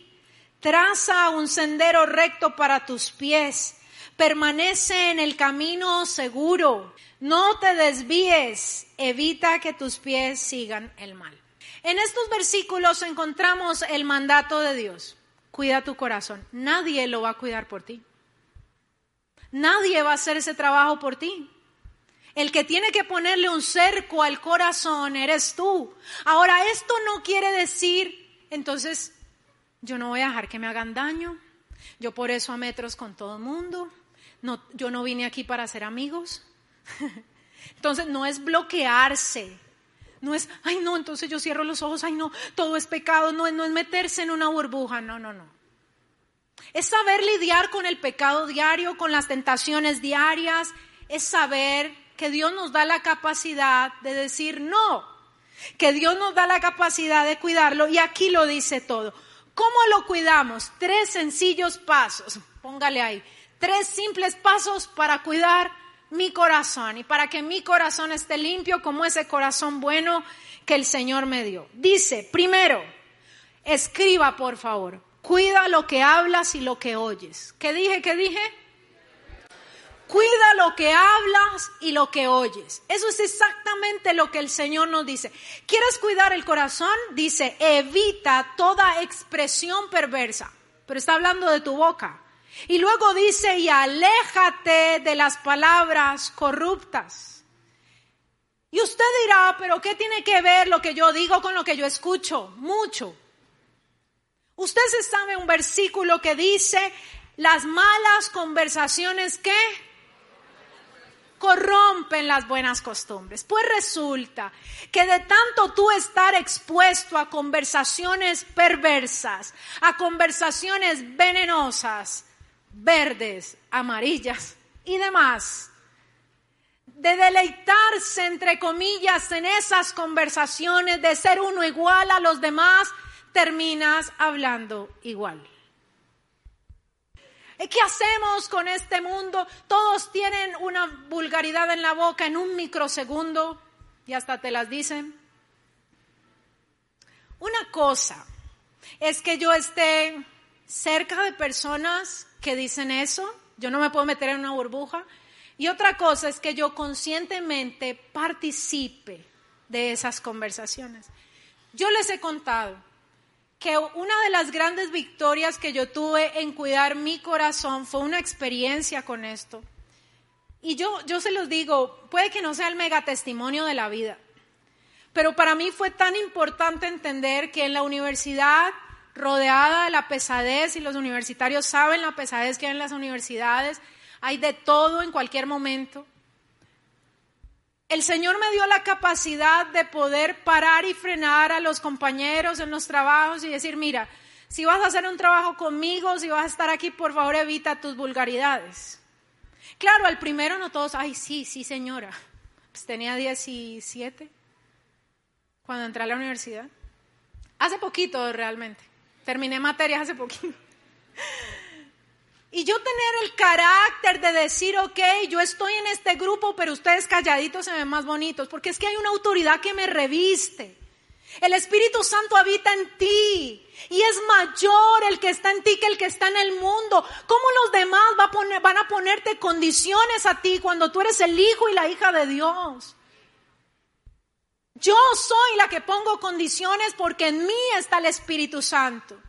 Traza un sendero recto para tus pies. Permanece en el camino seguro. No te desvíes. Evita que tus pies sigan el mal. En estos versículos encontramos el mandato de Dios cuida tu corazón. Nadie lo va a cuidar por ti. Nadie va a hacer ese trabajo por ti. El que tiene que ponerle un cerco al corazón eres tú. Ahora, esto no quiere decir, entonces, yo no voy a dejar que me hagan daño. Yo por eso a metros con todo el mundo. No, yo no vine aquí para ser amigos. Entonces, no es bloquearse. No es, ay no, entonces yo cierro los ojos, ay no, todo es pecado, no, no es meterse en una burbuja, no, no, no. Es saber lidiar con el pecado diario, con las tentaciones diarias, es saber que Dios nos da la capacidad de decir no, que Dios nos da la capacidad de cuidarlo y aquí lo dice todo. ¿Cómo lo cuidamos? Tres sencillos pasos, póngale ahí, tres simples pasos para cuidar mi corazón y para que mi corazón esté limpio como ese corazón bueno que el Señor me dio. Dice, primero, escriba por favor, cuida lo que hablas y lo que oyes. ¿Qué dije? ¿Qué dije? Cuida lo que hablas y lo que oyes. Eso es exactamente lo que el Señor nos dice. ¿Quieres cuidar el corazón? Dice, evita toda expresión perversa. Pero está hablando de tu boca. Y luego dice, y aléjate de las palabras corruptas. Y usted dirá, pero ¿qué tiene que ver lo que yo digo con lo que yo escucho? Mucho. Usted se sabe un versículo que dice, las malas conversaciones que corrompen las buenas costumbres. Pues resulta que de tanto tú estar expuesto a conversaciones perversas, a conversaciones venenosas, verdes, amarillas y demás, de deleitarse, entre comillas, en esas conversaciones, de ser uno igual a los demás, terminas hablando igual. ¿Qué hacemos con este mundo? Todos tienen una vulgaridad en la boca en un microsegundo y hasta te las dicen. Una cosa es que yo esté cerca de personas que dicen eso, yo no me puedo meter en una burbuja. Y otra cosa es que yo conscientemente participe de esas conversaciones. Yo les he contado que una de las grandes victorias que yo tuve en cuidar mi corazón fue una experiencia con esto. Y yo, yo se los digo, puede que no sea el mega testimonio de la vida, pero para mí fue tan importante entender que en la universidad, rodeada de la pesadez, y los universitarios saben la pesadez que hay en las universidades, hay de todo en cualquier momento. El Señor me dio la capacidad de poder parar y frenar a los compañeros en los trabajos y decir, mira, si vas a hacer un trabajo conmigo, si vas a estar aquí, por favor evita tus vulgaridades. Claro, al primero no todos, ay, sí, sí, señora. Pues tenía 17 cuando entré a la universidad. Hace poquito realmente. Terminé materias hace poquito. Y yo tener el carácter de decir, ok, yo estoy en este grupo, pero ustedes calladitos se ven más bonitos, porque es que hay una autoridad que me reviste. El Espíritu Santo habita en ti y es mayor el que está en ti que el que está en el mundo. ¿Cómo los demás va a poner, van a ponerte condiciones a ti cuando tú eres el hijo y la hija de Dios? Yo soy la que pongo condiciones porque en mí está el Espíritu Santo.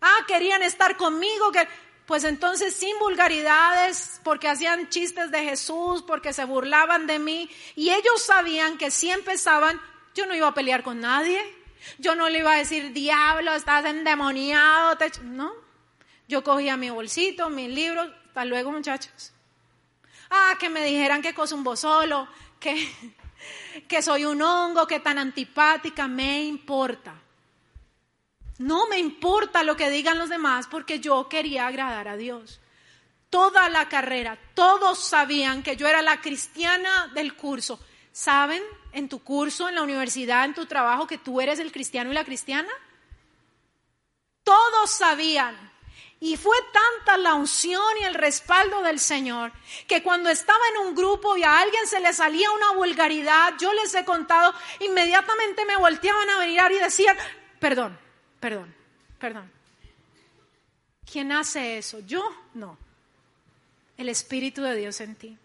Ah, querían estar conmigo, que pues entonces sin vulgaridades, porque hacían chistes de Jesús, porque se burlaban de mí, y ellos sabían que si empezaban, yo no iba a pelear con nadie, yo no le iba a decir, diablo, estás endemoniado, no, yo cogía mi bolsito, mis libros, hasta luego muchachos. Ah, que me dijeran que cosa un solo, que, que soy un hongo, que tan antipática, me importa. No me importa lo que digan los demás porque yo quería agradar a Dios. Toda la carrera, todos sabían que yo era la cristiana del curso. ¿Saben en tu curso, en la universidad, en tu trabajo, que tú eres el cristiano y la cristiana? Todos sabían. Y fue tanta la unción y el respaldo del Señor que cuando estaba en un grupo y a alguien se le salía una vulgaridad, yo les he contado, inmediatamente me volteaban a venir y decían, perdón, Perdón, perdón. ¿Quién hace eso? Yo no. El Espíritu de Dios en ti.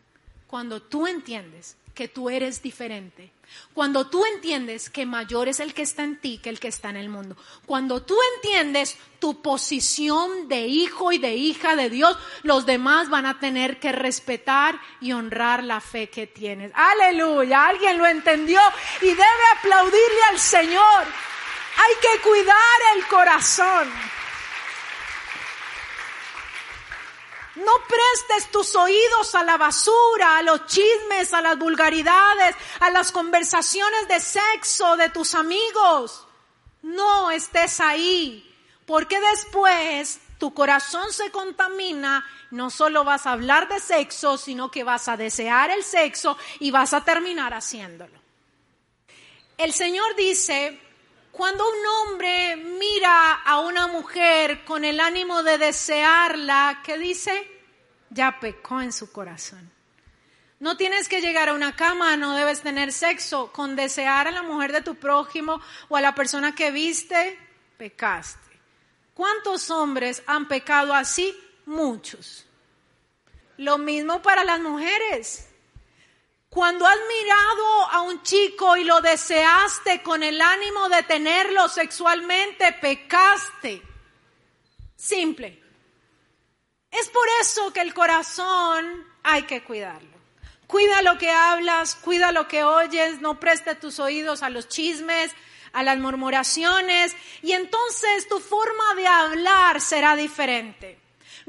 Cuando tú entiendes que tú eres diferente, cuando tú entiendes que mayor es el que está en ti que el que está en el mundo, cuando tú entiendes tu posición de hijo y de hija de Dios, los demás van a tener que respetar y honrar la fe que tienes. Aleluya, alguien lo entendió y debe aplaudirle al Señor. Hay que cuidar el corazón. No prestes tus oídos a la basura, a los chismes, a las vulgaridades, a las conversaciones de sexo de tus amigos. No estés ahí, porque después tu corazón se contamina, no solo vas a hablar de sexo, sino que vas a desear el sexo y vas a terminar haciéndolo. El Señor dice, cuando un hombre mira a una mujer con el ánimo de desearla, ¿qué dice? Ya pecó en su corazón. No tienes que llegar a una cama, no debes tener sexo. Con desear a la mujer de tu prójimo o a la persona que viste, pecaste. ¿Cuántos hombres han pecado así? Muchos. Lo mismo para las mujeres. Cuando has mirado a un chico y lo deseaste con el ánimo de tenerlo sexualmente, pecaste. Simple. Es por eso que el corazón hay que cuidarlo. Cuida lo que hablas, cuida lo que oyes, no preste tus oídos a los chismes, a las murmuraciones, y entonces tu forma de hablar será diferente.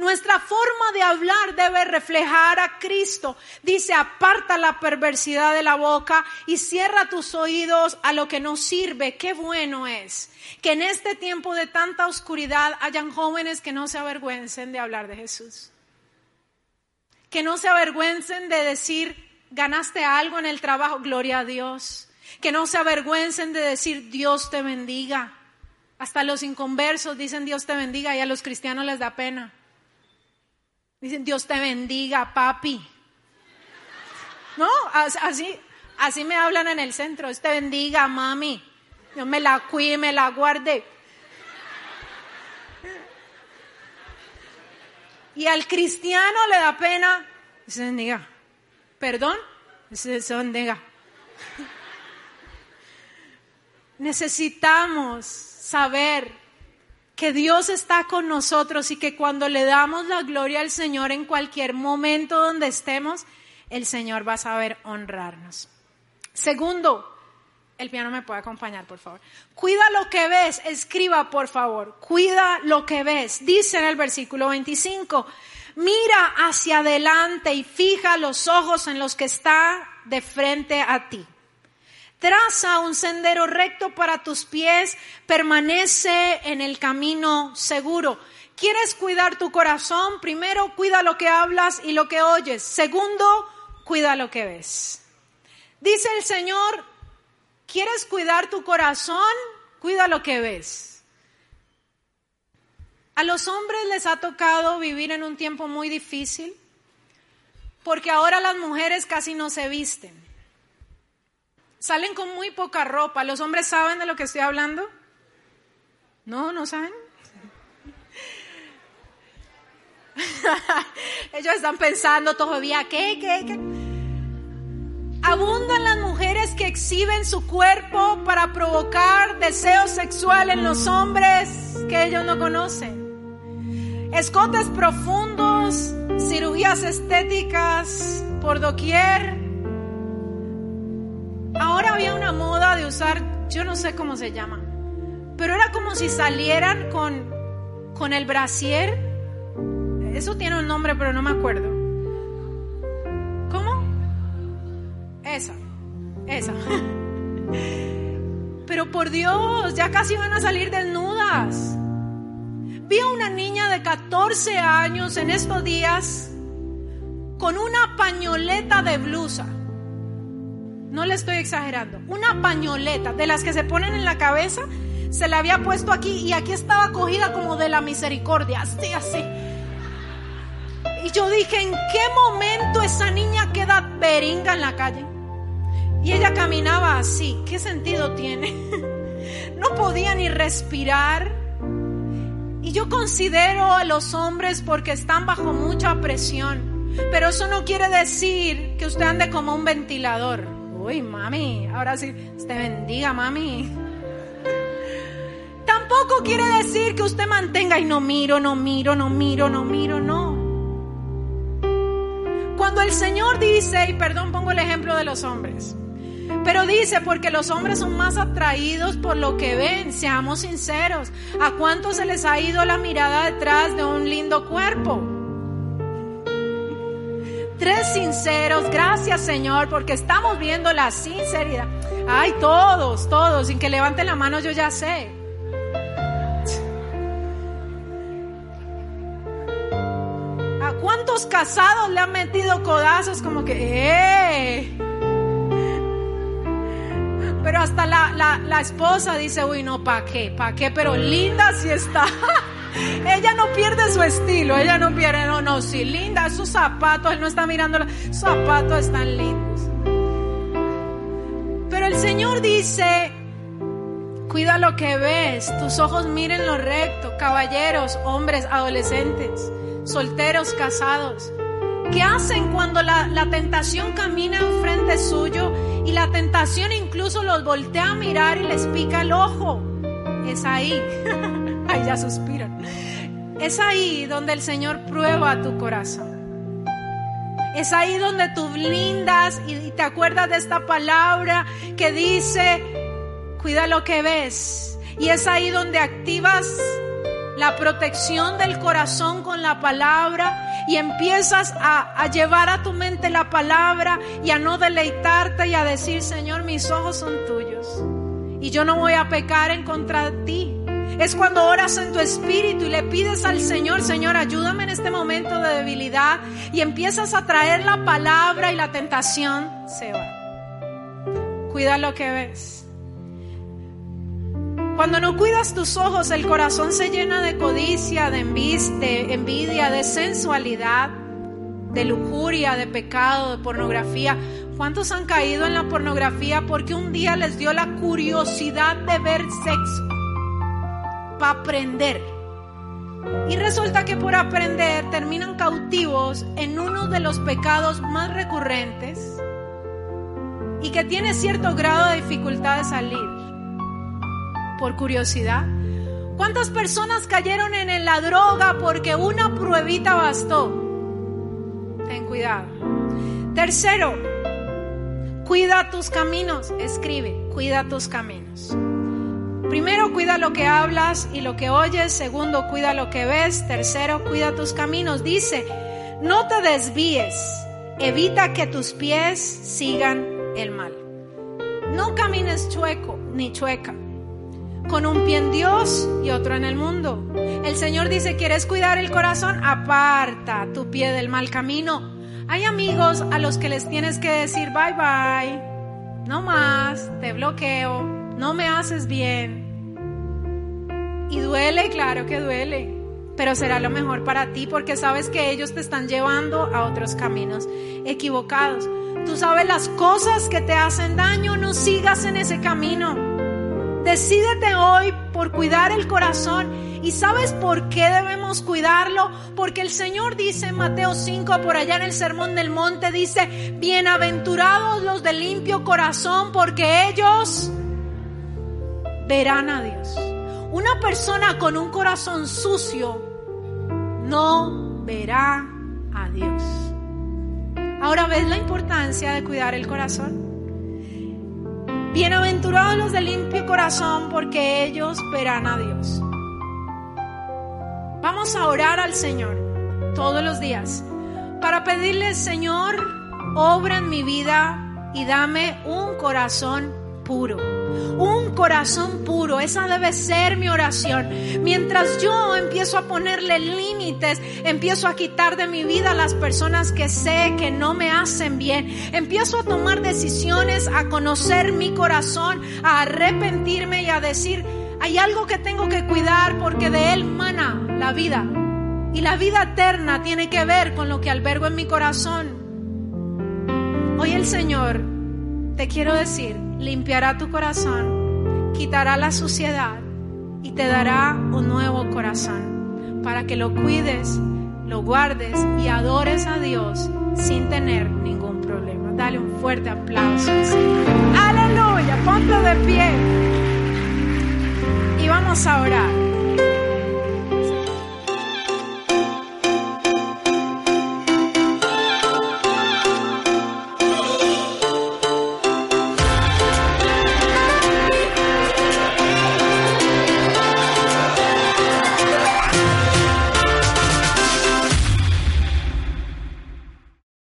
Nuestra forma de hablar debe reflejar a Cristo. Dice, aparta la perversidad de la boca y cierra tus oídos a lo que no sirve. Qué bueno es que en este tiempo de tanta oscuridad hayan jóvenes que no se avergüencen de hablar de Jesús. Que no se avergüencen de decir, ganaste algo en el trabajo, gloria a Dios. Que no se avergüencen de decir, Dios te bendiga. Hasta los inconversos dicen Dios te bendiga y a los cristianos les da pena. Dicen, Dios te bendiga, papi. No, así, así me hablan en el centro. Dios te bendiga, mami. Dios me la cuide, me la guarde. Y al cristiano le da pena. Dice, bendiga. ¿Perdón? Dice, bendiga. Necesitamos saber que Dios está con nosotros y que cuando le damos la gloria al Señor en cualquier momento donde estemos, el Señor va a saber honrarnos. Segundo, el piano me puede acompañar, por favor. Cuida lo que ves, escriba, por favor. Cuida lo que ves. Dice en el versículo 25, mira hacia adelante y fija los ojos en los que está de frente a ti. Traza un sendero recto para tus pies, permanece en el camino seguro. ¿Quieres cuidar tu corazón? Primero, cuida lo que hablas y lo que oyes. Segundo, cuida lo que ves. Dice el Señor, ¿quieres cuidar tu corazón? Cuida lo que ves. A los hombres les ha tocado vivir en un tiempo muy difícil porque ahora las mujeres casi no se visten. Salen con muy poca ropa. ¿Los hombres saben de lo que estoy hablando? No, no saben. Ellos están pensando todavía, ¿qué, qué, qué? Abundan las mujeres que exhiben su cuerpo para provocar deseo sexual en los hombres que ellos no conocen. Escotes profundos, cirugías estéticas por doquier, Ahora había una moda de usar, yo no sé cómo se llama, pero era como si salieran con, con el brasier. Eso tiene un nombre, pero no me acuerdo. ¿Cómo? Esa, esa. Pero por Dios, ya casi van a salir desnudas. Vi a una niña de 14 años en estos días con una pañoleta de blusa no le estoy exagerando, una pañoleta de las que se ponen en la cabeza, se la había puesto aquí y aquí estaba cogida como de la misericordia, así, así. Y yo dije, ¿en qué momento esa niña queda beringa en la calle? Y ella caminaba así, ¿qué sentido tiene? No podía ni respirar. Y yo considero a los hombres porque están bajo mucha presión. Pero eso no quiere decir que usted ande como un ventilador. Uy, mami, ahora sí, te bendiga, mami. Tampoco quiere decir que usted mantenga y no miro, no miro, no miro, no miro, no. Cuando el Señor dice, y perdón, pongo el ejemplo de los hombres, pero dice, porque los hombres son más atraídos por lo que ven, seamos sinceros. ¿A cuánto se les ha ido la mirada detrás de un lindo cuerpo? Tres sinceros, gracias Señor, porque estamos viendo la sinceridad. Ay, todos, todos, sin que levanten la mano yo ya sé. Algunos casados le han metido codazos como que, ¡eh! Pero hasta la, la, la esposa dice, uy, no, ¿pa' qué? ¿Pa' qué? Pero linda sí está. ella no pierde su estilo, ella no pierde, no, no, sí, linda, sus zapatos, él no está mirando, sus zapatos están lindos. Pero el Señor dice, cuida lo que ves, tus ojos miren lo recto, caballeros, hombres, adolescentes, solteros, casados. ¿Qué hacen cuando la, la tentación camina enfrente suyo y la tentación incluso los voltea a mirar y les pica el ojo? Es ahí. Ya suspiran. Es ahí donde el Señor prueba tu corazón. Es ahí donde tú blindas y te acuerdas de esta palabra que dice, cuida lo que ves. Y es ahí donde activas la protección del corazón con la palabra y empiezas a, a, llevar a tu mente la palabra y a no deleitarte y a decir, Señor, mis ojos son tuyos. Y yo no voy a pecar en contra de ti. Es cuando oras en tu espíritu y le pides al Señor, Señor, ayúdame en este momento de debilidad y empiezas a traer la palabra y la tentación se va. Cuida lo que ves. Cuando no cuidas tus ojos, el corazón se llena de codicia, de envidia, de sensualidad, de lujuria, de pecado, de pornografía. ¿Cuántos han caído en la pornografía porque un día les dio la curiosidad de ver sexo? Para aprender. Y resulta que por aprender terminan cautivos en uno de los pecados más recurrentes y que tiene cierto grado de dificultad de salir. Por curiosidad. ¿Cuántas personas cayeron en la droga porque una pruebita bastó? Ten cuidado. Tercero, cuida tus caminos. Escribe, cuida tus caminos. Primero, cuida lo que hablas y lo que oyes. Segundo, cuida lo que ves. Tercero, cuida tus caminos. Dice, no te desvíes. Evita que tus pies sigan el mal. No camines chueco ni chueca. Con un pie en Dios y otro en el mundo. El Señor dice, ¿quieres cuidar el corazón? Aparta tu pie del mal camino. Hay amigos a los que les tienes que decir bye bye. No más, te bloqueo, no me haces bien. Y duele, claro que duele, pero será lo mejor para ti porque sabes que ellos te están llevando a otros caminos equivocados. Tú sabes las cosas que te hacen daño, no sigas en ese camino. Decídete hoy por cuidar el corazón. ¿Y sabes por qué debemos cuidarlo? Porque el Señor dice en Mateo 5, por allá en el Sermón del Monte, dice, bienaventurados los de limpio corazón, porque ellos verán a Dios. Una persona con un corazón sucio no verá a Dios. Ahora ves la importancia de cuidar el corazón. Bienaventurados los de limpio corazón porque ellos verán a Dios. Vamos a orar al Señor todos los días para pedirle, Señor, obra en mi vida y dame un corazón puro. Un corazón puro, esa debe ser mi oración. Mientras yo empiezo a ponerle límites, empiezo a quitar de mi vida las personas que sé que no me hacen bien. Empiezo a tomar decisiones, a conocer mi corazón, a arrepentirme y a decir, hay algo que tengo que cuidar porque de él mana la vida. Y la vida eterna tiene que ver con lo que albergo en mi corazón. Hoy el Señor, te quiero decir, limpiará tu corazón, quitará la suciedad y te dará un nuevo corazón para que lo cuides, lo guardes y adores a Dios sin tener ningún problema. Dale un fuerte aplauso. Aleluya, ponte de pie y vamos a orar.